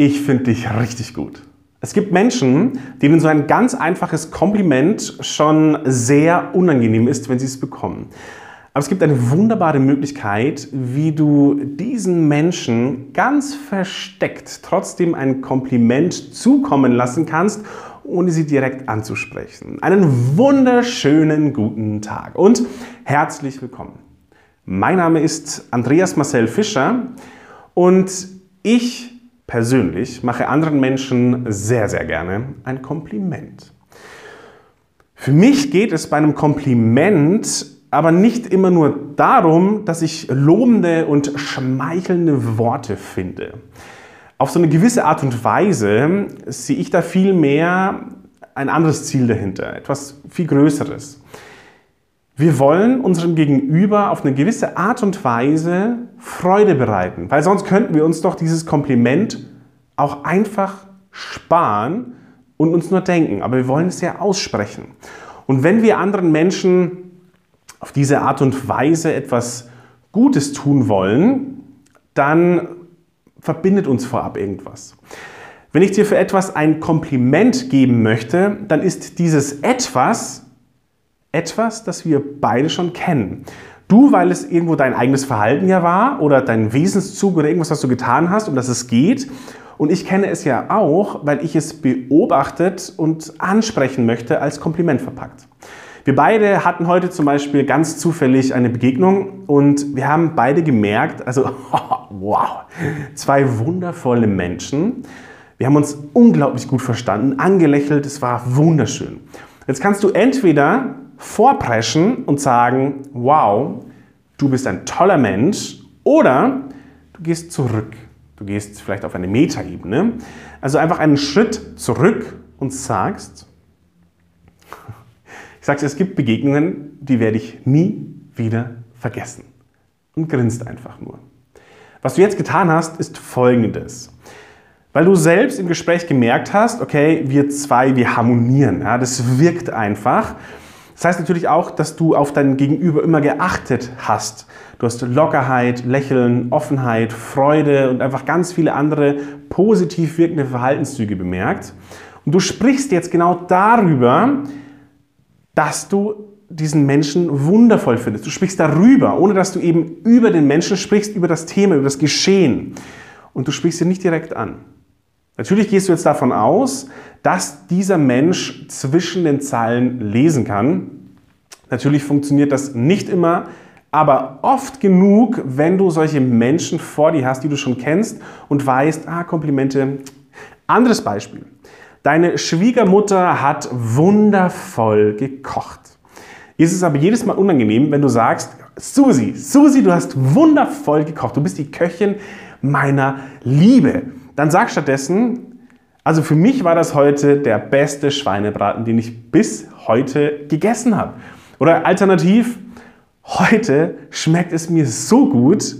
Ich finde dich richtig gut. Es gibt Menschen, denen so ein ganz einfaches Kompliment schon sehr unangenehm ist, wenn sie es bekommen. Aber es gibt eine wunderbare Möglichkeit, wie du diesen Menschen ganz versteckt trotzdem ein Kompliment zukommen lassen kannst, ohne sie direkt anzusprechen. Einen wunderschönen guten Tag und herzlich willkommen. Mein Name ist Andreas Marcel Fischer und ich persönlich mache anderen Menschen sehr, sehr gerne ein Kompliment. Für mich geht es bei einem Kompliment aber nicht immer nur darum, dass ich lobende und schmeichelnde Worte finde. Auf so eine gewisse Art und Weise sehe ich da viel mehr ein anderes Ziel dahinter, etwas viel Größeres. Wir wollen unserem Gegenüber auf eine gewisse Art und Weise Freude bereiten, weil sonst könnten wir uns doch dieses Kompliment auch einfach sparen und uns nur denken. Aber wir wollen es ja aussprechen. Und wenn wir anderen Menschen auf diese Art und Weise etwas Gutes tun wollen, dann verbindet uns vorab irgendwas. Wenn ich dir für etwas ein Kompliment geben möchte, dann ist dieses etwas etwas, das wir beide schon kennen. Du, weil es irgendwo dein eigenes Verhalten ja war oder dein Wesenszug oder irgendwas, was du getan hast, um das es geht. Und ich kenne es ja auch, weil ich es beobachtet und ansprechen möchte, als Kompliment verpackt. Wir beide hatten heute zum Beispiel ganz zufällig eine Begegnung und wir haben beide gemerkt, also wow, zwei wundervolle Menschen. Wir haben uns unglaublich gut verstanden, angelächelt, es war wunderschön. Jetzt kannst du entweder vorpreschen und sagen, wow, du bist ein toller Mensch oder du gehst zurück. Du gehst vielleicht auf eine Metaebene. Also einfach einen Schritt zurück und sagst, ich sage es gibt Begegnungen, die werde ich nie wieder vergessen. Und grinst einfach nur. Was du jetzt getan hast, ist folgendes. Weil du selbst im Gespräch gemerkt hast, okay, wir zwei, wir harmonieren. Ja, das wirkt einfach. Das heißt natürlich auch, dass du auf dein Gegenüber immer geachtet hast. Du hast Lockerheit, Lächeln, Offenheit, Freude und einfach ganz viele andere positiv wirkende Verhaltenszüge bemerkt. Und du sprichst jetzt genau darüber, dass du diesen Menschen wundervoll findest. Du sprichst darüber, ohne dass du eben über den Menschen sprichst, über das Thema, über das Geschehen. Und du sprichst ihn nicht direkt an. Natürlich gehst du jetzt davon aus, dass dieser Mensch zwischen den Zeilen lesen kann. Natürlich funktioniert das nicht immer, aber oft genug, wenn du solche Menschen vor dir hast, die du schon kennst und weißt, ah, Komplimente. Anderes Beispiel. Deine Schwiegermutter hat wundervoll gekocht. Ist es aber jedes Mal unangenehm, wenn du sagst, Susi, Susi, du hast wundervoll gekocht. Du bist die Köchin meiner Liebe. Dann sag stattdessen, also für mich war das heute der beste Schweinebraten, den ich bis heute gegessen habe. Oder alternativ, heute schmeckt es mir so gut,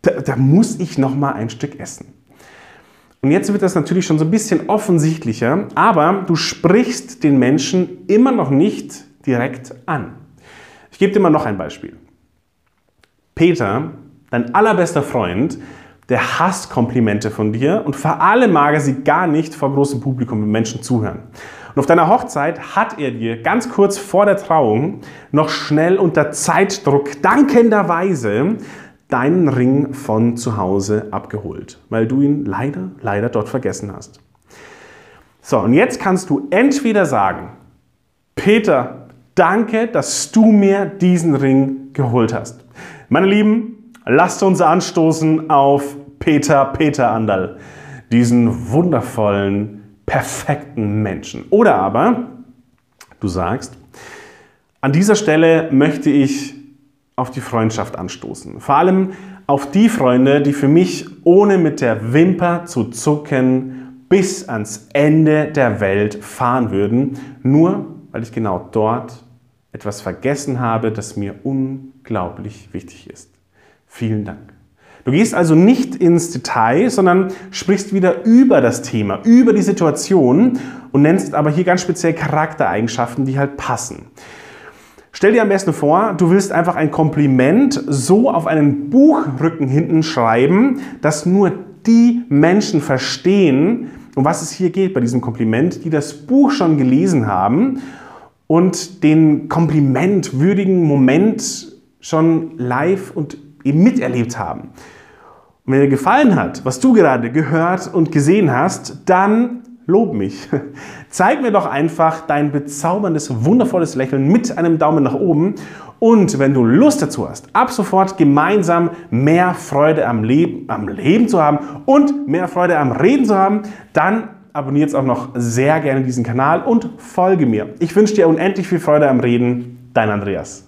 da, da muss ich noch mal ein Stück essen. Und jetzt wird das natürlich schon so ein bisschen offensichtlicher, aber du sprichst den Menschen immer noch nicht direkt an. Ich gebe dir mal noch ein Beispiel. Peter, dein allerbester Freund, der hasst Komplimente von dir und vor allem mag er sie gar nicht vor großem Publikum, wenn Menschen zuhören. Und auf deiner Hochzeit hat er dir ganz kurz vor der Trauung noch schnell unter Zeitdruck dankenderweise deinen Ring von zu Hause abgeholt, weil du ihn leider, leider dort vergessen hast. So, und jetzt kannst du entweder sagen, Peter, danke, dass du mir diesen Ring geholt hast. Meine Lieben, Lasst uns anstoßen auf Peter Peter Andal, diesen wundervollen, perfekten Menschen. Oder aber du sagst, an dieser Stelle möchte ich auf die Freundschaft anstoßen. Vor allem auf die Freunde, die für mich ohne mit der Wimper zu zucken bis ans Ende der Welt fahren würden, nur weil ich genau dort etwas vergessen habe, das mir unglaublich wichtig ist. Vielen Dank. Du gehst also nicht ins Detail, sondern sprichst wieder über das Thema, über die Situation und nennst aber hier ganz speziell Charaktereigenschaften, die halt passen. Stell dir am besten vor, du willst einfach ein Kompliment so auf einen Buchrücken hinten schreiben, dass nur die Menschen verstehen, um was es hier geht bei diesem Kompliment, die das Buch schon gelesen haben und den komplimentwürdigen Moment schon live und eben miterlebt haben. Und wenn dir gefallen hat, was du gerade gehört und gesehen hast, dann lob mich. Zeig mir doch einfach dein bezauberndes, wundervolles Lächeln mit einem Daumen nach oben. Und wenn du Lust dazu hast, ab sofort gemeinsam mehr Freude am Leben, am Leben zu haben und mehr Freude am Reden zu haben, dann abonniere jetzt auch noch sehr gerne diesen Kanal und folge mir. Ich wünsche dir unendlich viel Freude am Reden. Dein Andreas.